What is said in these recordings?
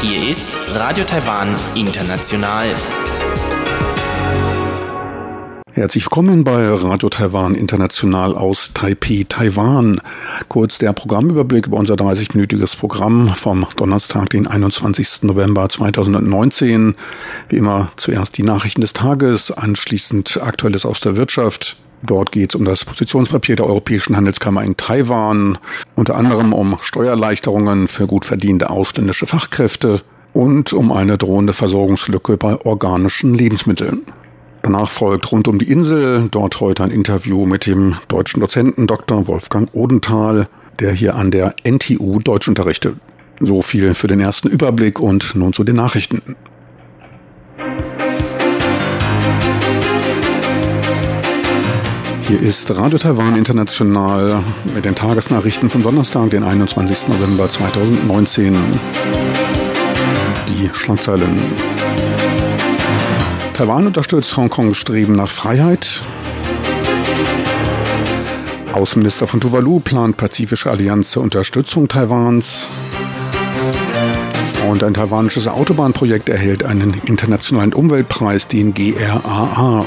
Hier ist Radio Taiwan International. Herzlich willkommen bei Radio Taiwan International aus Taipei, Taiwan. Kurz der Programmüberblick über unser 30-minütiges Programm vom Donnerstag, den 21. November 2019. Wie immer zuerst die Nachrichten des Tages, anschließend Aktuelles aus der Wirtschaft. Dort geht es um das Positionspapier der Europäischen Handelskammer in Taiwan, unter anderem um Steuererleichterungen für gut verdiente ausländische Fachkräfte und um eine drohende Versorgungslücke bei organischen Lebensmitteln. Danach folgt rund um die Insel, dort heute ein Interview mit dem deutschen Dozenten Dr. Wolfgang Odenthal, der hier an der NTU Deutsch unterrichtet. So viel für den ersten Überblick und nun zu den Nachrichten. Hier ist Radio Taiwan International mit den Tagesnachrichten vom Donnerstag, den 21. November 2019. Die Schlagzeilen. Taiwan unterstützt Hongkongs Streben nach Freiheit. Außenminister von Tuvalu plant pazifische Allianz zur Unterstützung Taiwans. Und ein taiwanisches Autobahnprojekt erhält einen internationalen Umweltpreis, den GRAA.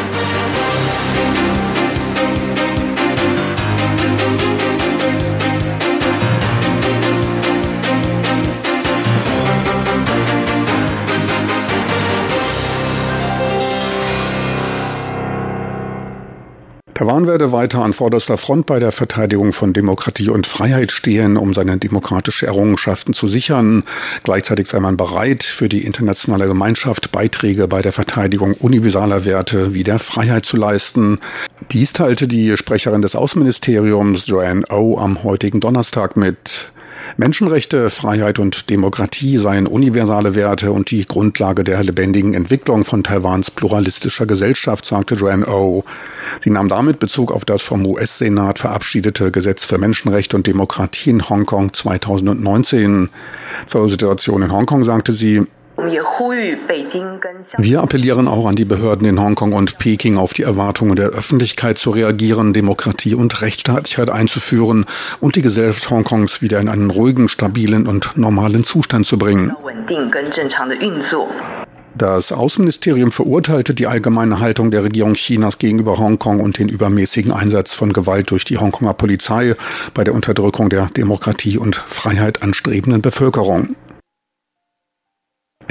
Taiwan werde weiter an vorderster Front bei der Verteidigung von Demokratie und Freiheit stehen, um seine demokratische Errungenschaften zu sichern. Gleichzeitig sei man bereit, für die internationale Gemeinschaft Beiträge bei der Verteidigung universaler Werte wie der Freiheit zu leisten. Dies teilte die Sprecherin des Außenministeriums Joanne O am heutigen Donnerstag mit. Menschenrechte, Freiheit und Demokratie seien universale Werte und die Grundlage der lebendigen Entwicklung von Taiwans pluralistischer Gesellschaft, sagte Joanne O. Sie nahm damit Bezug auf das vom US-Senat verabschiedete Gesetz für Menschenrechte und Demokratie in Hongkong 2019. Zur Situation in Hongkong sagte sie, wir appellieren auch an die Behörden in Hongkong und Peking auf die Erwartungen der Öffentlichkeit zu reagieren, Demokratie und Rechtsstaatlichkeit einzuführen und die Gesellschaft Hongkongs wieder in einen ruhigen, stabilen und normalen Zustand zu bringen. Das Außenministerium verurteilte die allgemeine Haltung der Regierung Chinas gegenüber Hongkong und den übermäßigen Einsatz von Gewalt durch die Hongkonger Polizei bei der Unterdrückung der Demokratie und Freiheit anstrebenden Bevölkerung.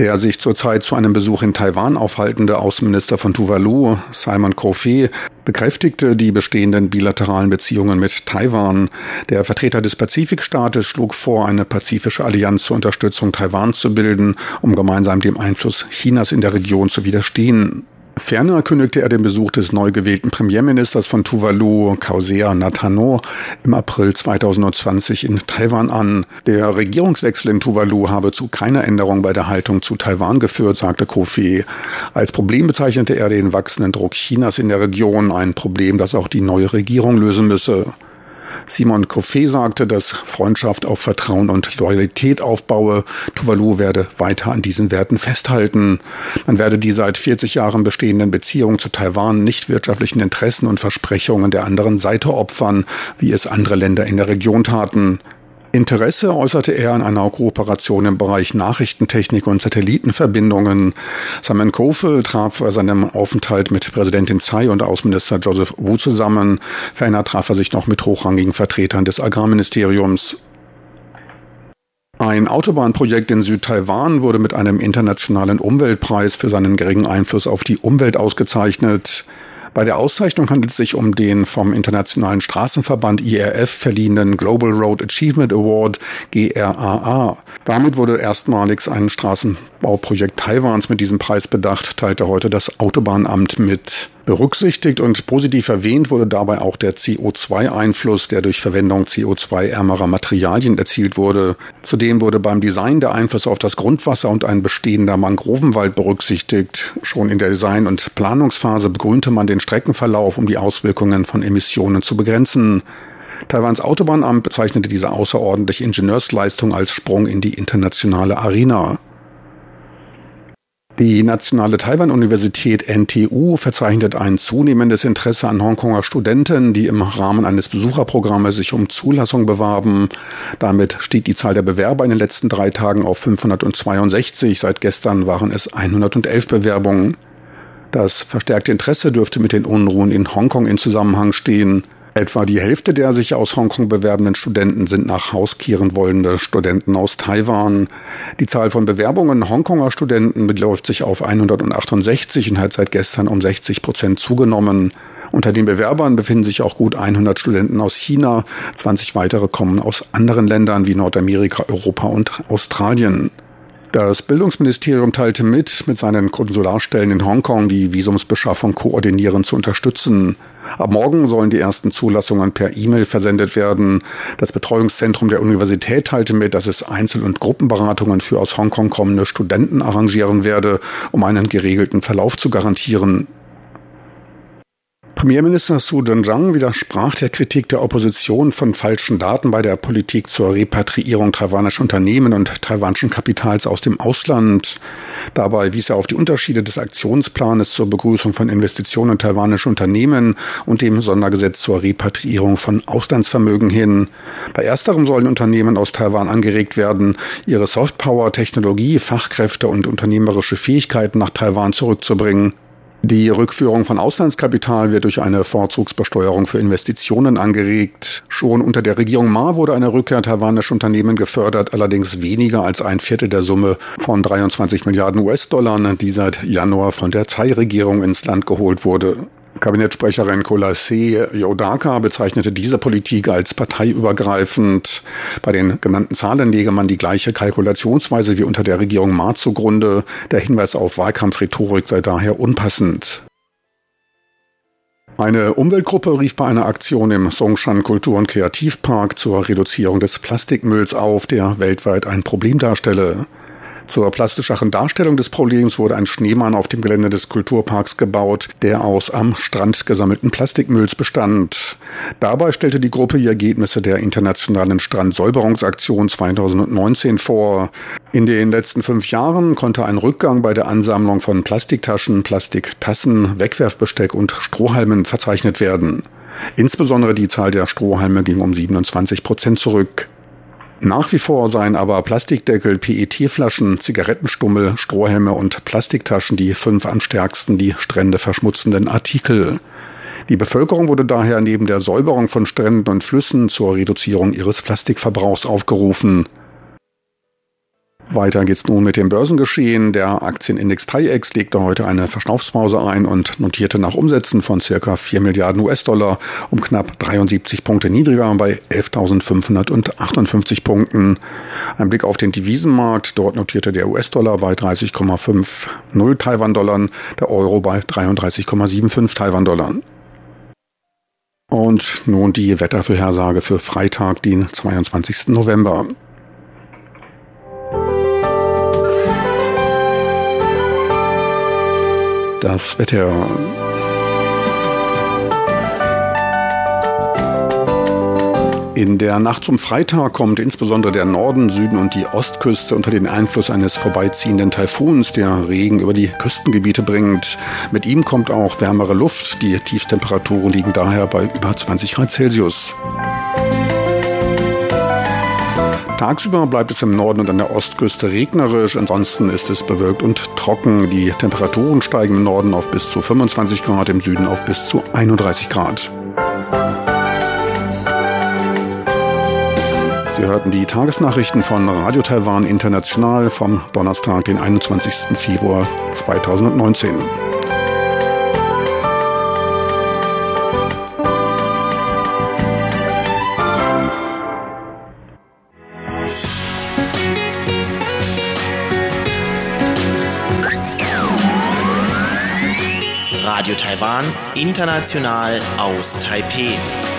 Der sich zurzeit zu einem Besuch in Taiwan aufhaltende Außenminister von Tuvalu, Simon Kofi, bekräftigte die bestehenden bilateralen Beziehungen mit Taiwan. Der Vertreter des Pazifikstaates schlug vor, eine pazifische Allianz zur Unterstützung Taiwans zu bilden, um gemeinsam dem Einfluss Chinas in der Region zu widerstehen. Ferner kündigte er den Besuch des neu gewählten Premierministers von Tuvalu, Kausea Natano, im April 2020 in Taiwan an. Der Regierungswechsel in Tuvalu habe zu keiner Änderung bei der Haltung zu Taiwan geführt, sagte Kofi. Als Problem bezeichnete er den wachsenden Druck Chinas in der Region, ein Problem, das auch die neue Regierung lösen müsse. Simon Koffé sagte, dass Freundschaft auf Vertrauen und Loyalität aufbaue. Tuvalu werde weiter an diesen Werten festhalten. Man werde die seit 40 Jahren bestehenden Beziehungen zu Taiwan nicht wirtschaftlichen Interessen und Versprechungen der anderen Seite opfern, wie es andere Länder in der Region taten. Interesse äußerte er an einer Kooperation im Bereich Nachrichtentechnik und Satellitenverbindungen. Simon Kofe traf bei seinem Aufenthalt mit Präsidentin Tsai und Außenminister Joseph Wu zusammen. Ferner traf er sich noch mit hochrangigen Vertretern des Agrarministeriums. Ein Autobahnprojekt in Südtaiwan wurde mit einem internationalen Umweltpreis für seinen geringen Einfluss auf die Umwelt ausgezeichnet. Bei der Auszeichnung handelt es sich um den vom Internationalen Straßenverband IRF verliehenen Global Road Achievement Award GRAA. Damit wurde erstmalig ein Straßenbauprojekt Taiwans mit diesem Preis bedacht, teilte heute das Autobahnamt mit. Berücksichtigt und positiv erwähnt wurde dabei auch der CO2-Einfluss, der durch Verwendung CO2-ärmerer Materialien erzielt wurde. Zudem wurde beim Design der Einfluss auf das Grundwasser und ein bestehender Mangrovenwald berücksichtigt. Schon in der Design- und Planungsphase begrünte man den Streckenverlauf, um die Auswirkungen von Emissionen zu begrenzen. Taiwans Autobahnamt bezeichnete diese außerordentliche Ingenieursleistung als Sprung in die internationale Arena. Die Nationale Taiwan-Universität NTU verzeichnet ein zunehmendes Interesse an Hongkonger Studenten, die im Rahmen eines Besucherprogrammes sich um Zulassung bewarben. Damit stieg die Zahl der Bewerber in den letzten drei Tagen auf 562. Seit gestern waren es 111 Bewerbungen. Das verstärkte Interesse dürfte mit den Unruhen in Hongkong in Zusammenhang stehen. Etwa die Hälfte der sich aus Hongkong bewerbenden Studenten sind nach Haus kehren wollende Studenten aus Taiwan. Die Zahl von Bewerbungen Hongkonger Studenten beläuft sich auf 168 und hat seit gestern um 60 Prozent zugenommen. Unter den Bewerbern befinden sich auch gut 100 Studenten aus China. 20 weitere kommen aus anderen Ländern wie Nordamerika, Europa und Australien. Das Bildungsministerium teilte mit, mit seinen Konsularstellen in Hongkong die Visumsbeschaffung koordinierend zu unterstützen. Ab morgen sollen die ersten Zulassungen per E-Mail versendet werden. Das Betreuungszentrum der Universität teilte mit, dass es Einzel- und Gruppenberatungen für aus Hongkong kommende Studenten arrangieren werde, um einen geregelten Verlauf zu garantieren. Premierminister Su Zhang widersprach der Kritik der Opposition von falschen Daten bei der Politik zur Repatriierung taiwanischer Unternehmen und taiwanischen Kapitals aus dem Ausland. Dabei wies er auf die Unterschiede des Aktionsplanes zur Begrüßung von Investitionen in taiwanische Unternehmen und dem Sondergesetz zur Repatriierung von Auslandsvermögen hin. Bei ersterem sollen Unternehmen aus Taiwan angeregt werden, ihre Softpower, Technologie, Fachkräfte und unternehmerische Fähigkeiten nach Taiwan zurückzubringen. Die Rückführung von Auslandskapital wird durch eine Vorzugsbesteuerung für Investitionen angeregt. Schon unter der Regierung Ma wurde eine Rückkehr taiwanischer Unternehmen gefördert, allerdings weniger als ein Viertel der Summe von 23 Milliarden US-Dollar, die seit Januar von der Thai-Regierung ins Land geholt wurde. Kabinettsprecherin Kolase Yodaka bezeichnete diese Politik als parteiübergreifend. Bei den genannten Zahlen lege man die gleiche Kalkulationsweise wie unter der Regierung Ma zugrunde. Der Hinweis auf Wahlkampfrhetorik sei daher unpassend. Eine Umweltgruppe rief bei einer Aktion im Songshan Kultur- und Kreativpark zur Reduzierung des Plastikmülls auf, der weltweit ein Problem darstelle. Zur plastischeren Darstellung des Problems wurde ein Schneemann auf dem Gelände des Kulturparks gebaut, der aus am Strand gesammelten Plastikmülls bestand. Dabei stellte die Gruppe die Ergebnisse der internationalen Strandsäuberungsaktion 2019 vor. In den letzten fünf Jahren konnte ein Rückgang bei der Ansammlung von Plastiktaschen, Plastiktassen, Wegwerfbesteck und Strohhalmen verzeichnet werden. Insbesondere die Zahl der Strohhalme ging um 27 Prozent zurück. Nach wie vor seien aber Plastikdeckel, PET-Flaschen, Zigarettenstummel, Strohhelme und Plastiktaschen die fünf am stärksten die Strände verschmutzenden Artikel. Die Bevölkerung wurde daher neben der Säuberung von Stränden und Flüssen zur Reduzierung ihres Plastikverbrauchs aufgerufen. Weiter geht's nun mit dem Börsengeschehen. Der Aktienindex TAIEX legte heute eine Verschnaufspause ein und notierte nach Umsätzen von circa 4 Milliarden US-Dollar um knapp 73 Punkte niedriger bei 11.558 Punkten. Ein Blick auf den Devisenmarkt. Dort notierte der US-Dollar bei 30,50 Taiwan-Dollar, der Euro bei 33,75 Taiwan-Dollar. Und nun die Wettervorhersage für Freitag, den 22. November. Das Wetter. In der Nacht zum Freitag kommt insbesondere der Norden, Süden und die Ostküste unter den Einfluss eines vorbeiziehenden Taifuns, der Regen über die Küstengebiete bringt. Mit ihm kommt auch wärmere Luft. Die Tiefstemperaturen liegen daher bei über 20 Grad Celsius. Tagsüber bleibt es im Norden und an der Ostküste regnerisch, ansonsten ist es bewölkt und trocken. Die Temperaturen steigen im Norden auf bis zu 25 Grad, im Süden auf bis zu 31 Grad. Sie hörten die Tagesnachrichten von Radio Taiwan International vom Donnerstag, den 21. Februar 2019. Taiwan, international aus Taipeh.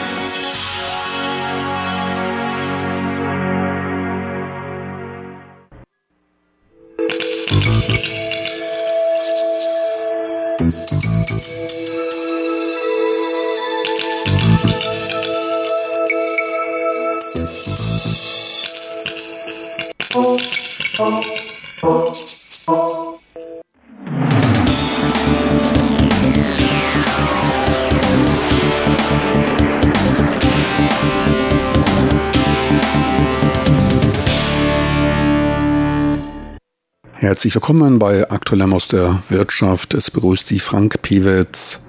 Herzlich willkommen bei Aktuellem aus der Wirtschaft. Es begrüßt Sie Frank Pewitz.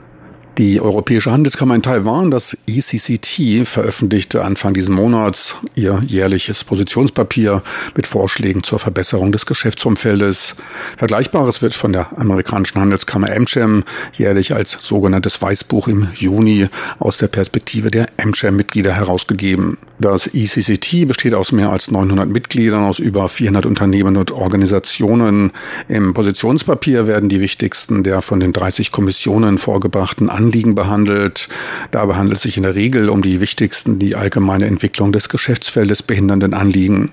Die Europäische Handelskammer in Taiwan, das ECCT, veröffentlichte Anfang dieses Monats ihr jährliches Positionspapier mit Vorschlägen zur Verbesserung des Geschäftsumfeldes. Vergleichbares wird von der amerikanischen Handelskammer AmCham jährlich als sogenanntes Weißbuch im Juni aus der Perspektive der AmCham-Mitglieder herausgegeben. Das ECCT besteht aus mehr als 900 Mitgliedern aus über 400 Unternehmen und Organisationen. Im Positionspapier werden die wichtigsten der von den 30 Kommissionen vorgebrachten Anliegen behandelt. Dabei handelt es sich in der Regel um die wichtigsten, die allgemeine Entwicklung des Geschäftsfeldes behindernden Anliegen.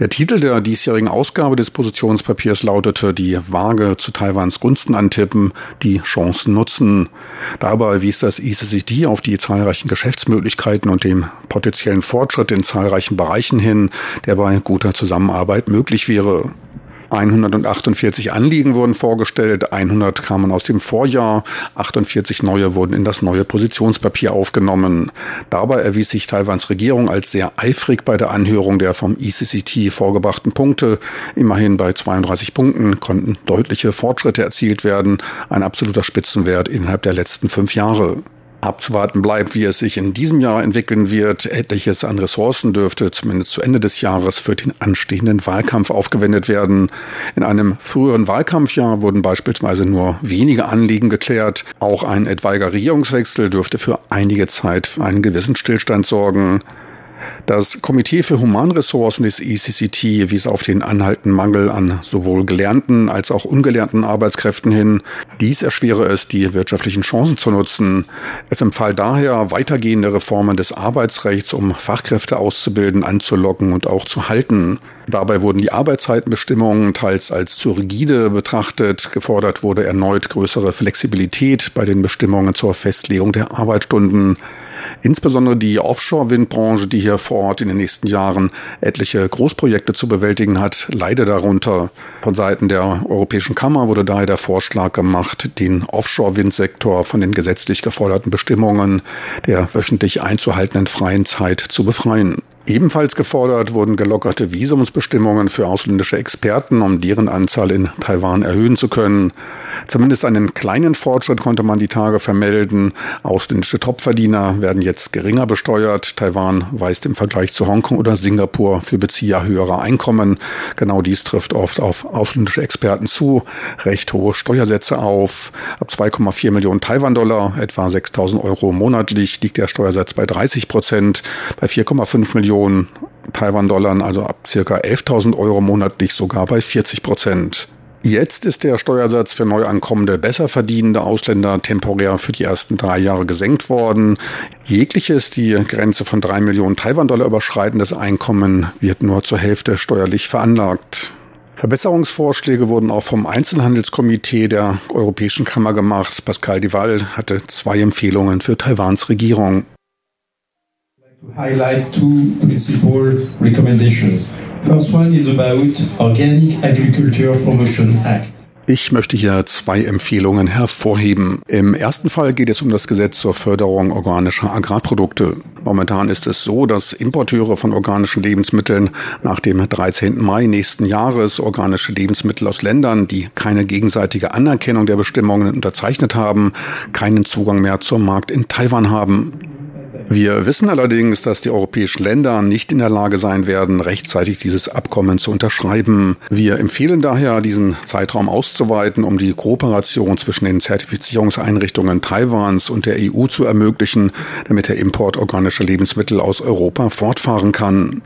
Der Titel der diesjährigen Ausgabe des Positionspapiers lautete Die Waage zu Taiwans Gunsten antippen, die Chancen nutzen. Dabei wies das ICCT auf die zahlreichen Geschäftsmöglichkeiten und dem potenziellen Fortschritt in zahlreichen Bereichen hin, der bei guter Zusammenarbeit möglich wäre. 148 Anliegen wurden vorgestellt, 100 kamen aus dem Vorjahr, 48 neue wurden in das neue Positionspapier aufgenommen. Dabei erwies sich Taiwans Regierung als sehr eifrig bei der Anhörung der vom ECCT vorgebrachten Punkte. Immerhin bei 32 Punkten konnten deutliche Fortschritte erzielt werden, ein absoluter Spitzenwert innerhalb der letzten fünf Jahre. Abzuwarten bleibt, wie es sich in diesem Jahr entwickeln wird. Etliches an Ressourcen dürfte zumindest zu Ende des Jahres für den anstehenden Wahlkampf aufgewendet werden. In einem früheren Wahlkampfjahr wurden beispielsweise nur wenige Anliegen geklärt. Auch ein etwaiger Regierungswechsel dürfte für einige Zeit für einen gewissen Stillstand sorgen. Das Komitee für Humanressourcen des ECCT wies auf den anhaltenden Mangel an sowohl gelernten als auch ungelernten Arbeitskräften hin. Dies erschwere es, die wirtschaftlichen Chancen zu nutzen. Es empfahl daher weitergehende Reformen des Arbeitsrechts, um Fachkräfte auszubilden, anzulocken und auch zu halten. Dabei wurden die Arbeitszeitenbestimmungen teils als zu rigide betrachtet. Gefordert wurde erneut größere Flexibilität bei den Bestimmungen zur Festlegung der Arbeitsstunden. Insbesondere die Offshore-Windbranche, die hier vor Ort in den nächsten Jahren etliche Großprojekte zu bewältigen hat, leide darunter. Von Seiten der Europäischen Kammer wurde daher der Vorschlag gemacht, den Offshore-Windsektor von den gesetzlich geforderten Bestimmungen der wöchentlich einzuhaltenden freien Zeit zu befreien. Ebenfalls gefordert wurden gelockerte Visumsbestimmungen für ausländische Experten, um deren Anzahl in Taiwan erhöhen zu können. Zumindest einen kleinen Fortschritt konnte man die Tage vermelden. Ausländische Topverdiener werden jetzt geringer besteuert. Taiwan weist im Vergleich zu Hongkong oder Singapur für Bezieher höherer Einkommen. Genau dies trifft oft auf ausländische Experten zu. Recht hohe Steuersätze auf. Ab 2,4 Millionen Taiwan-Dollar, etwa 6.000 Euro monatlich, liegt der Steuersatz bei 30 Prozent. Bei 4,5 Millionen Millionen Taiwan-Dollar, also ab circa 11.000 Euro monatlich sogar bei 40 Prozent. Jetzt ist der Steuersatz für neu ankommende, besser verdienende Ausländer temporär für die ersten drei Jahre gesenkt worden. Jegliches die Grenze von drei Millionen Taiwan-Dollar überschreitendes Einkommen wird nur zur Hälfte steuerlich veranlagt. Verbesserungsvorschläge wurden auch vom Einzelhandelskomitee der Europäischen Kammer gemacht. Pascal Dival hatte zwei Empfehlungen für Taiwans Regierung. Highlight two principal recommendations. First one is about Organic Agriculture Promotion Act. Ich möchte hier zwei Empfehlungen hervorheben. Im ersten Fall geht es um das Gesetz zur Förderung organischer Agrarprodukte. Momentan ist es so, dass Importeure von organischen Lebensmitteln nach dem 13. Mai nächsten Jahres organische Lebensmittel aus Ländern, die keine gegenseitige Anerkennung der Bestimmungen unterzeichnet haben, keinen Zugang mehr zum Markt in Taiwan haben. Wir wissen allerdings, dass die europäischen Länder nicht in der Lage sein werden, rechtzeitig dieses Abkommen zu unterschreiben. Wir empfehlen daher, diesen Zeitraum auszuweiten, um die Kooperation zwischen den Zertifizierungseinrichtungen Taiwans und der EU zu ermöglichen, damit der Import organischer Lebensmittel aus Europa fortfahren kann.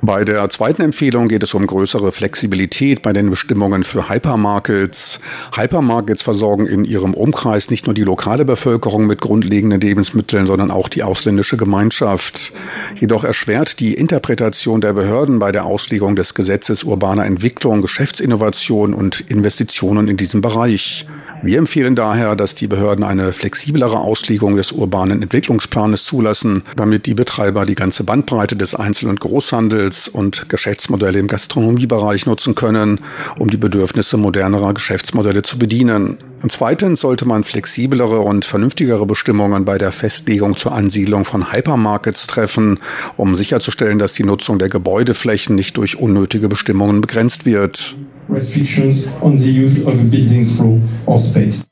Bei der zweiten Empfehlung geht es um größere Flexibilität bei den Bestimmungen für Hypermarkets. Hypermarkets versorgen in ihrem Umkreis nicht nur die lokale Bevölkerung mit grundlegenden Lebensmitteln, sondern auch die ausländische Gemeinschaft. Jedoch erschwert die Interpretation der Behörden bei der Auslegung des Gesetzes urbaner Entwicklung, Geschäftsinnovation und Investitionen in diesem Bereich. Wir empfehlen daher, dass die Behörden eine flexiblere Auslegung des urbanen Entwicklungsplanes zulassen, damit die Betreiber die ganze Bandbreite des Einzel- und Großhandels und Geschäftsmodelle im Gastronomiebereich nutzen können, um die Bedürfnisse modernerer Geschäftsmodelle zu bedienen. Und zweitens sollte man flexiblere und vernünftigere Bestimmungen bei der Festlegung zur Ansiedlung von Hypermarkets treffen, um sicherzustellen, dass die Nutzung der Gebäudeflächen nicht durch unnötige Bestimmungen begrenzt wird. restrictions on the use of a building's floor or space.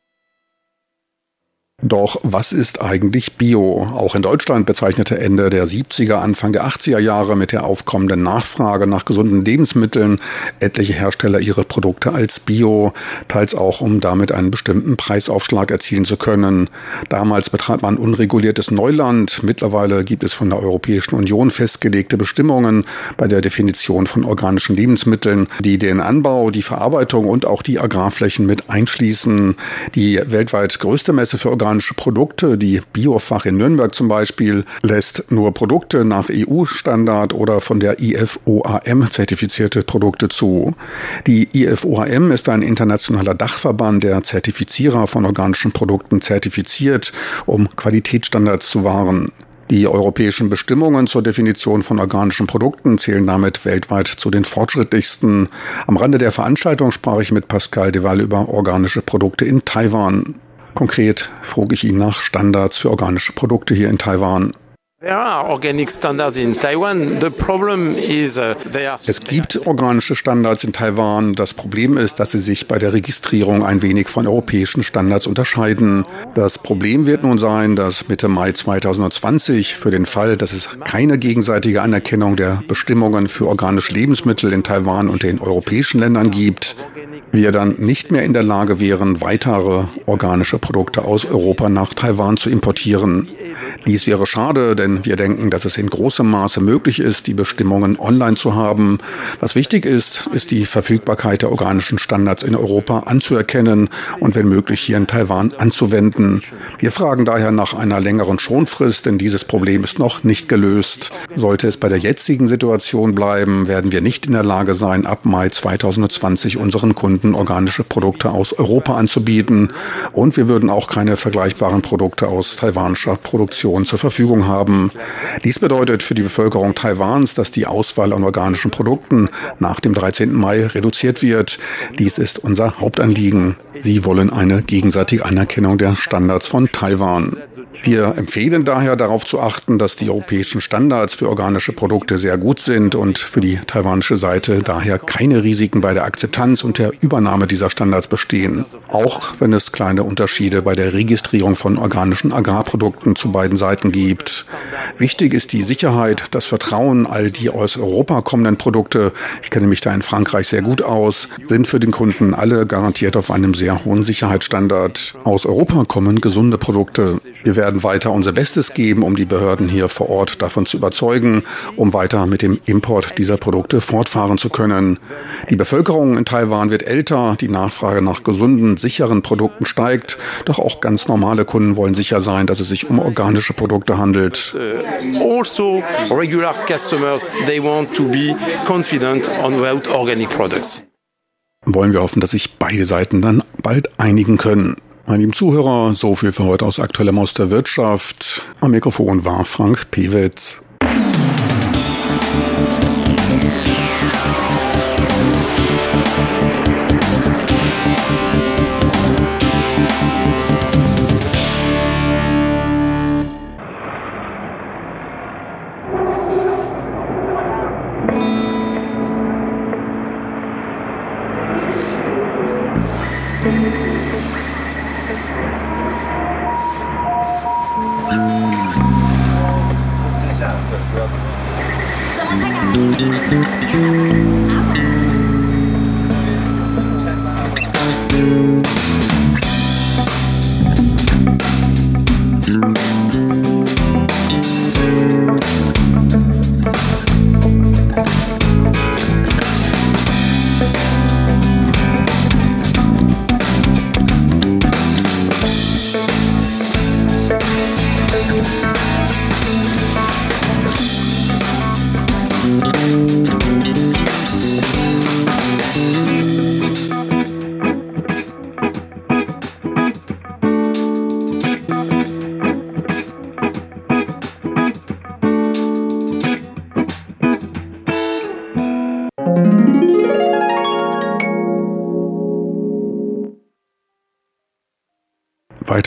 Doch was ist eigentlich Bio? Auch in Deutschland bezeichnete Ende der 70er, Anfang der 80er Jahre mit der aufkommenden Nachfrage nach gesunden Lebensmitteln etliche Hersteller ihre Produkte als Bio, teils auch um damit einen bestimmten Preisaufschlag erzielen zu können. Damals betreibt man unreguliertes Neuland. Mittlerweile gibt es von der Europäischen Union festgelegte Bestimmungen bei der Definition von organischen Lebensmitteln, die den Anbau, die Verarbeitung und auch die Agrarflächen mit einschließen. Die weltweit größte Messe für organische Produkte. Die Biofach in Nürnberg zum Beispiel lässt nur Produkte nach EU-Standard oder von der IFOAM zertifizierte Produkte zu. Die IFOAM ist ein internationaler Dachverband, der Zertifizierer von organischen Produkten zertifiziert, um Qualitätsstandards zu wahren. Die europäischen Bestimmungen zur Definition von organischen Produkten zählen damit weltweit zu den fortschrittlichsten. Am Rande der Veranstaltung sprach ich mit Pascal Deval über organische Produkte in Taiwan. Konkret frage ich ihn nach Standards für organische Produkte hier in Taiwan. Uh, es gibt organische Standards in Taiwan. Das Problem ist, dass sie sich bei der Registrierung ein wenig von europäischen Standards unterscheiden. Das Problem wird nun sein, dass Mitte Mai 2020 für den Fall, dass es keine gegenseitige Anerkennung der Bestimmungen für organische Lebensmittel in Taiwan und den europäischen Ländern gibt, wir dann nicht mehr in der Lage wären, weitere organische Produkte aus Europa nach Taiwan zu importieren. Dies wäre schade, denn wir denken, dass es in großem Maße möglich ist, die Bestimmungen online zu haben. Was wichtig ist, ist die Verfügbarkeit der organischen Standards in Europa anzuerkennen und wenn möglich hier in Taiwan anzuwenden. Wir fragen daher nach einer längeren Schonfrist, denn dieses Problem ist noch nicht gelöst. Sollte es bei der jetzigen Situation bleiben, werden wir nicht in der Lage sein, ab Mai 2020 unseren Kunden organische Produkte aus Europa anzubieten und wir würden auch keine vergleichbaren Produkte aus taiwanischer Produktion zur Verfügung haben. Dies bedeutet für die Bevölkerung Taiwans, dass die Auswahl an organischen Produkten nach dem 13. Mai reduziert wird. Dies ist unser Hauptanliegen. Sie wollen eine gegenseitige Anerkennung der Standards von Taiwan. Wir empfehlen daher darauf zu achten, dass die europäischen Standards für organische Produkte sehr gut sind und für die taiwanische Seite daher keine Risiken bei der Akzeptanz und der Übernahme dieser Standards bestehen. Auch wenn es kleine Unterschiede bei der Registrierung von organischen Agrarprodukten zu beiden Seiten gibt. Wichtig ist die Sicherheit, das Vertrauen. All die aus Europa kommenden Produkte, ich kenne mich da in Frankreich sehr gut aus, sind für den Kunden alle garantiert auf einem sehr hohen Sicherheitsstandard. Aus Europa kommen gesunde Produkte. Wir werden weiter unser Bestes geben, um die Behörden hier vor Ort davon zu überzeugen, um weiter mit dem Import dieser Produkte fortfahren zu können. Die Bevölkerung in Taiwan wird älter, die Nachfrage nach gesunden, sicheren Produkten steigt, doch auch ganz normale Kunden wollen sicher sein, dass es sich um organische Produkte handelt. Uh, also regular customers, they want to be confident about organic products. Wollen wir hoffen, dass sich beide Seiten dann bald einigen können. Meine lieben Zuhörer, so viel für heute aus aktuellem aus der Wirtschaft. Am Mikrofon war Frank Pewitz.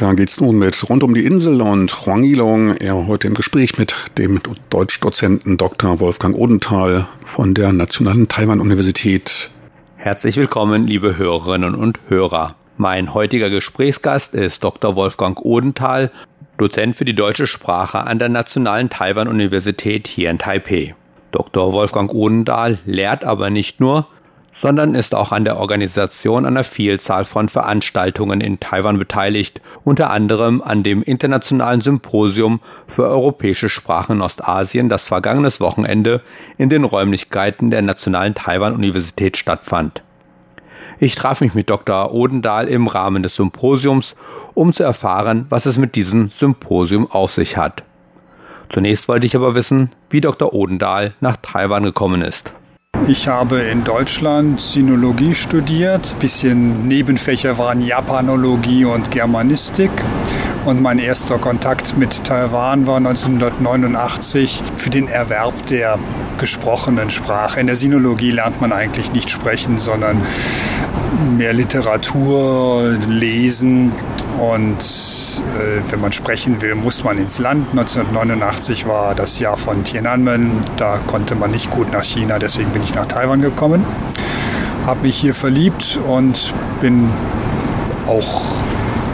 Weiter geht's nun mit Rund um die Insel und Huang Yilong. Er heute im Gespräch mit dem Deutschdozenten Dr. Wolfgang Odenthal von der Nationalen Taiwan-Universität. Herzlich willkommen, liebe Hörerinnen und Hörer. Mein heutiger Gesprächsgast ist Dr. Wolfgang Odenthal, Dozent für die deutsche Sprache an der Nationalen Taiwan-Universität hier in Taipei. Dr. Wolfgang Odendahl lehrt aber nicht nur, sondern ist auch an der Organisation einer Vielzahl von Veranstaltungen in Taiwan beteiligt, unter anderem an dem Internationalen Symposium für europäische Sprachen in Ostasien, das vergangenes Wochenende in den Räumlichkeiten der Nationalen Taiwan-Universität stattfand. Ich traf mich mit Dr. Odendahl im Rahmen des Symposiums, um zu erfahren, was es mit diesem Symposium auf sich hat. Zunächst wollte ich aber wissen, wie Dr. Odendahl nach Taiwan gekommen ist. Ich habe in Deutschland Sinologie studiert. Bisschen Nebenfächer waren Japanologie und Germanistik. Und mein erster Kontakt mit Taiwan war 1989 für den Erwerb der gesprochenen Sprache. In der Sinologie lernt man eigentlich nicht sprechen, sondern mehr Literatur lesen. Und äh, wenn man sprechen will, muss man ins Land. 1989 war das Jahr von Tiananmen. Da konnte man nicht gut nach China, deswegen bin ich nach Taiwan gekommen. Habe mich hier verliebt und bin auch,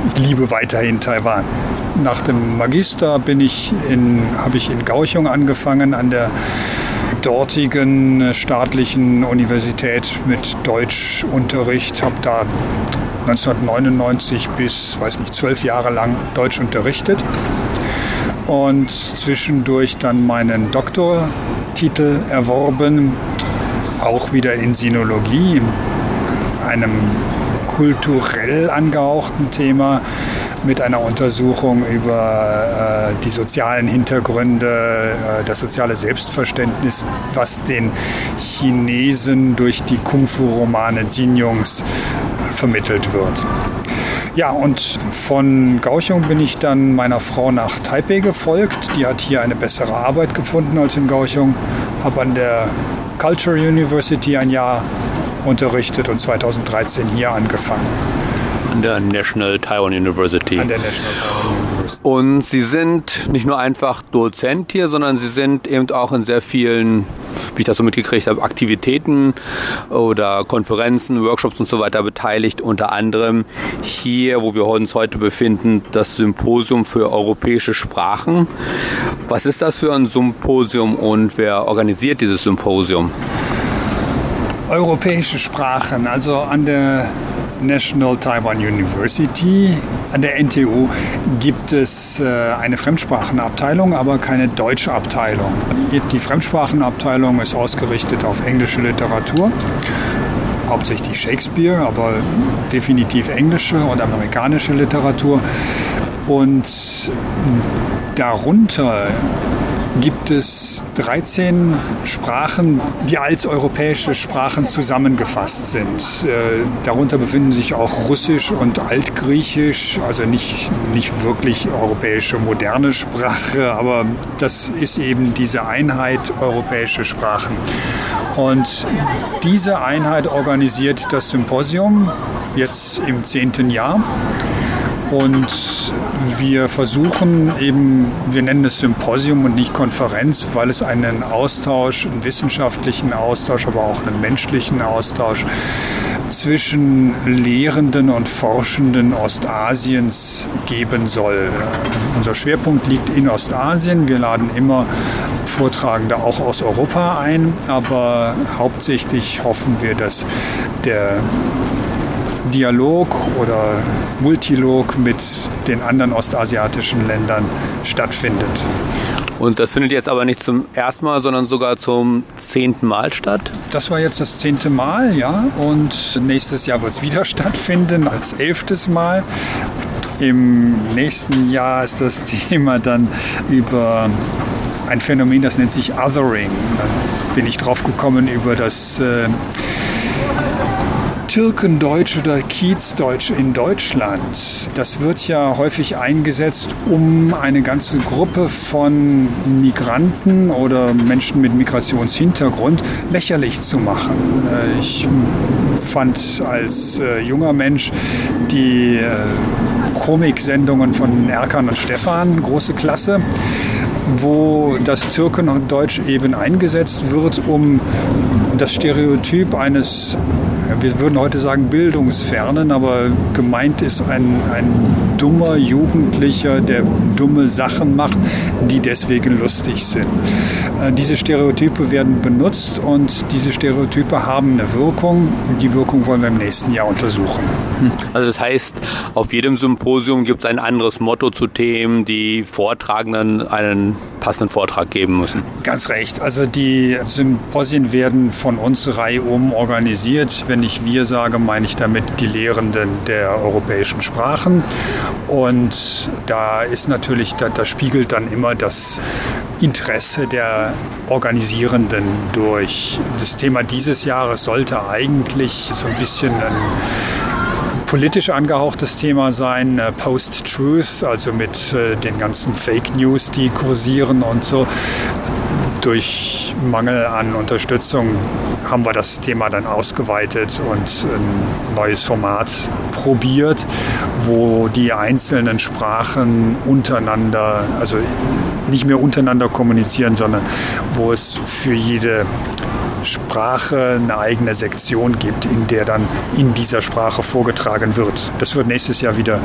ich liebe weiterhin Taiwan. Nach dem Magister bin ich in, habe ich in Kaohsiung angefangen an der dortigen staatlichen Universität mit Deutschunterricht, habe da 1999 bis, weiß nicht, zwölf Jahre lang Deutsch unterrichtet. Und zwischendurch dann meinen Doktortitel erworben, auch wieder in Sinologie, einem kulturell angehauchten Thema mit einer Untersuchung über äh, die sozialen Hintergründe, äh, das soziale Selbstverständnis, was den Chinesen durch die Kung-Fu-Romane Jinjongs vermittelt wird. Ja, und von Kaohsiung bin ich dann meiner Frau nach Taipei gefolgt. Die hat hier eine bessere Arbeit gefunden als in Kaohsiung. Habe an der Culture University ein Jahr unterrichtet und 2013 hier angefangen. An der National Taiwan University. An der National Taiwan University. Und Sie sind nicht nur einfach Dozent hier, sondern Sie sind eben auch in sehr vielen, wie ich das so mitgekriegt habe, Aktivitäten oder Konferenzen, Workshops und so weiter beteiligt. Unter anderem hier, wo wir uns heute befinden, das Symposium für europäische Sprachen. Was ist das für ein Symposium und wer organisiert dieses Symposium? Europäische Sprachen, also an der National Taiwan University. An der NTU gibt es äh, eine Fremdsprachenabteilung, aber keine deutsche Abteilung. Die Fremdsprachenabteilung ist ausgerichtet auf englische Literatur, hauptsächlich Shakespeare, aber definitiv englische und amerikanische Literatur. Und darunter gibt es 13 Sprachen, die als europäische Sprachen zusammengefasst sind. Äh, darunter befinden sich auch Russisch und Altgriechisch, also nicht, nicht wirklich europäische moderne Sprache, aber das ist eben diese Einheit europäische Sprachen. Und diese Einheit organisiert das Symposium jetzt im zehnten Jahr. Und wir versuchen eben, wir nennen es Symposium und nicht Konferenz, weil es einen Austausch, einen wissenschaftlichen Austausch, aber auch einen menschlichen Austausch zwischen Lehrenden und Forschenden Ostasiens geben soll. Unser Schwerpunkt liegt in Ostasien. Wir laden immer Vortragende auch aus Europa ein, aber hauptsächlich hoffen wir, dass der Dialog oder Multilog mit den anderen ostasiatischen Ländern stattfindet. Und das findet jetzt aber nicht zum ersten Mal, sondern sogar zum zehnten Mal statt? Das war jetzt das zehnte Mal, ja. Und nächstes Jahr wird es wieder stattfinden, als elftes Mal. Im nächsten Jahr ist das Thema dann über ein Phänomen, das nennt sich Othering. Da bin ich drauf gekommen über das äh, Türkendeutsch oder Kiezdeutsch in Deutschland, das wird ja häufig eingesetzt, um eine ganze Gruppe von Migranten oder Menschen mit Migrationshintergrund lächerlich zu machen. Äh, ich fand als äh, junger Mensch die äh, Komiksendungen von Erkan und Stefan große Klasse wo das Türken und Deutsch eben eingesetzt wird, um das Stereotyp eines wir würden heute sagen bildungsfernen, aber gemeint ist ein, ein dummer Jugendlicher, der dumme Sachen macht, die deswegen lustig sind. Äh, diese Stereotype werden benutzt und diese Stereotype haben eine Wirkung. Die Wirkung wollen wir im nächsten Jahr untersuchen. Also das heißt, auf jedem Symposium gibt es ein anderes Motto zu Themen, die Vortragenden einen passenden Vortrag geben müssen. Ganz recht. Also die Symposien werden von uns reihum organisiert. Wenn ich wir sage, meine ich damit die Lehrenden der europäischen Sprachen. Und da ist natürlich, da, da spiegelt dann immer das Interesse der Organisierenden durch. Das Thema dieses Jahres sollte eigentlich so ein bisschen ein politisch angehauchtes Thema sein, äh, Post-Truth, also mit äh, den ganzen Fake News, die kursieren und so. Durch Mangel an Unterstützung haben wir das Thema dann ausgeweitet und ein neues Format probiert, wo die einzelnen Sprachen untereinander, also nicht mehr untereinander kommunizieren, sondern wo es für jede Sprache eine eigene Sektion gibt, in der dann in dieser Sprache vorgetragen wird. Das wird nächstes Jahr wieder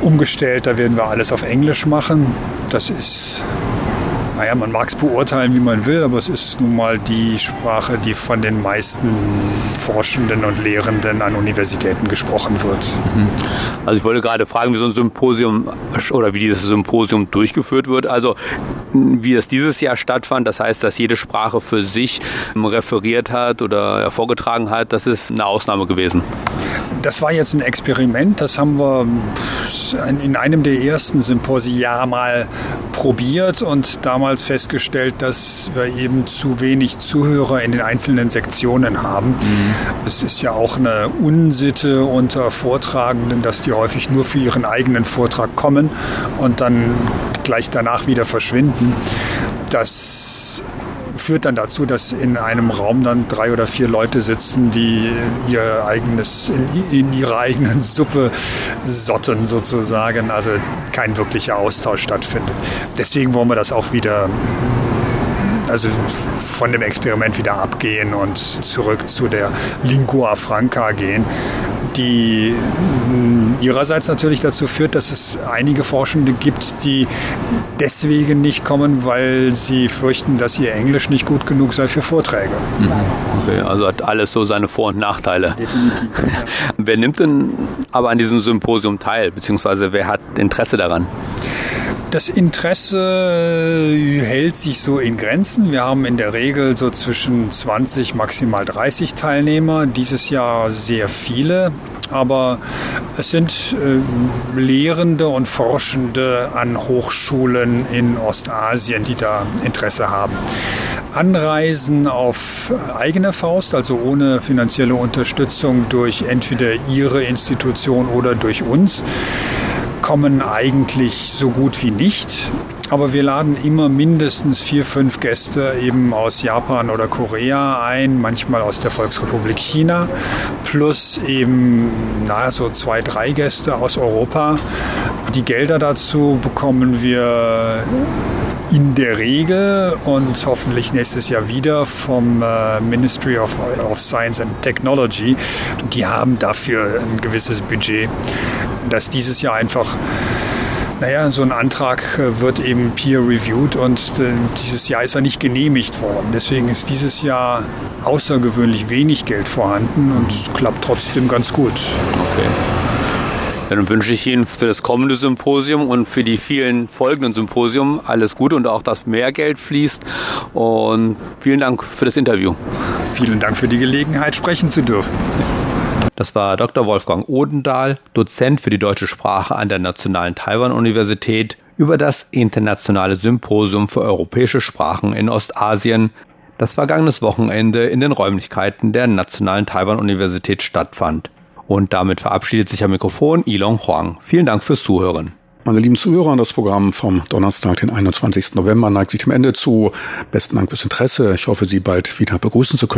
umgestellt. Da werden wir alles auf Englisch machen. Das ist naja, man mag es beurteilen, wie man will, aber es ist nun mal die Sprache, die von den meisten Forschenden und Lehrenden an Universitäten gesprochen wird. Mhm. Also ich wollte gerade fragen, wie so ein Symposium oder wie dieses Symposium durchgeführt wird. Also wie es dieses Jahr stattfand, das heißt, dass jede Sprache für sich referiert hat oder vorgetragen hat, das ist eine Ausnahme gewesen. Das war jetzt ein Experiment, das haben wir in einem der ersten Symposia mal probiert und damals festgestellt, dass wir eben zu wenig Zuhörer in den einzelnen Sektionen haben. Mhm. Es ist ja auch eine Unsitte unter Vortragenden, dass die häufig nur für ihren eigenen Vortrag kommen und dann gleich danach wieder verschwinden. Das führt dann dazu, dass in einem Raum dann drei oder vier Leute sitzen, die ihr eigenes, in, in ihrer eigenen Suppe sotten sozusagen, also kein wirklicher Austausch stattfindet. Deswegen wollen wir das auch wieder also von dem Experiment wieder abgehen und zurück zu der Lingua Franca gehen, die ihrerseits natürlich dazu führt, dass es einige Forschende gibt, die deswegen nicht kommen, weil sie fürchten, dass ihr Englisch nicht gut genug sei für Vorträge. Mhm. Okay, also hat alles so seine Vor- und Nachteile. Definitiv. Ja. wer nimmt denn aber an diesem Symposium teil, beziehungsweise wer hat Interesse daran? Das Interesse hält sich so in Grenzen. Wir haben in der Regel so zwischen 20, maximal 30 Teilnehmer. Dieses Jahr sehr viele. Aber es sind äh, Lehrende und Forschende an Hochschulen in Ostasien, die da Interesse haben. Anreisen auf eigene Faust, also ohne finanzielle Unterstützung durch entweder ihre Institution oder durch uns kommen eigentlich so gut wie nicht. Aber wir laden immer mindestens vier, fünf Gäste eben aus Japan oder Korea ein, manchmal aus der Volksrepublik China, plus eben na, so zwei, drei Gäste aus Europa. Die Gelder dazu bekommen wir in der Regel und hoffentlich nächstes Jahr wieder vom äh, Ministry of, of Science and Technology. Die haben dafür ein gewisses Budget dass dieses Jahr einfach naja, so ein Antrag äh, wird eben peer-reviewed und äh, dieses Jahr ist er nicht genehmigt worden. Deswegen ist dieses Jahr außergewöhnlich wenig Geld vorhanden und es klappt trotzdem ganz gut. Okay. Dann wünsche ich Ihnen für das kommende Symposium und für die vielen folgenden Symposien alles Gute und auch, dass mehr Geld fließt. Und vielen Dank für das Interview. Vielen Dank für die Gelegenheit, sprechen zu dürfen. Das war Dr. Wolfgang Odendahl, Dozent für die deutsche Sprache an der Nationalen Taiwan-Universität, über das Internationale Symposium für europäische Sprachen in Ostasien, das vergangenes Wochenende in den Räumlichkeiten der Nationalen Taiwan-Universität stattfand. Und damit verabschiedet sich am Mikrofon Ilong Huang. Vielen Dank fürs Zuhören. Meine lieben Zuhörer, das Programm vom Donnerstag, den 21. November, neigt sich dem Ende zu. Besten Dank fürs Interesse. Ich hoffe, Sie bald wieder begrüßen zu können.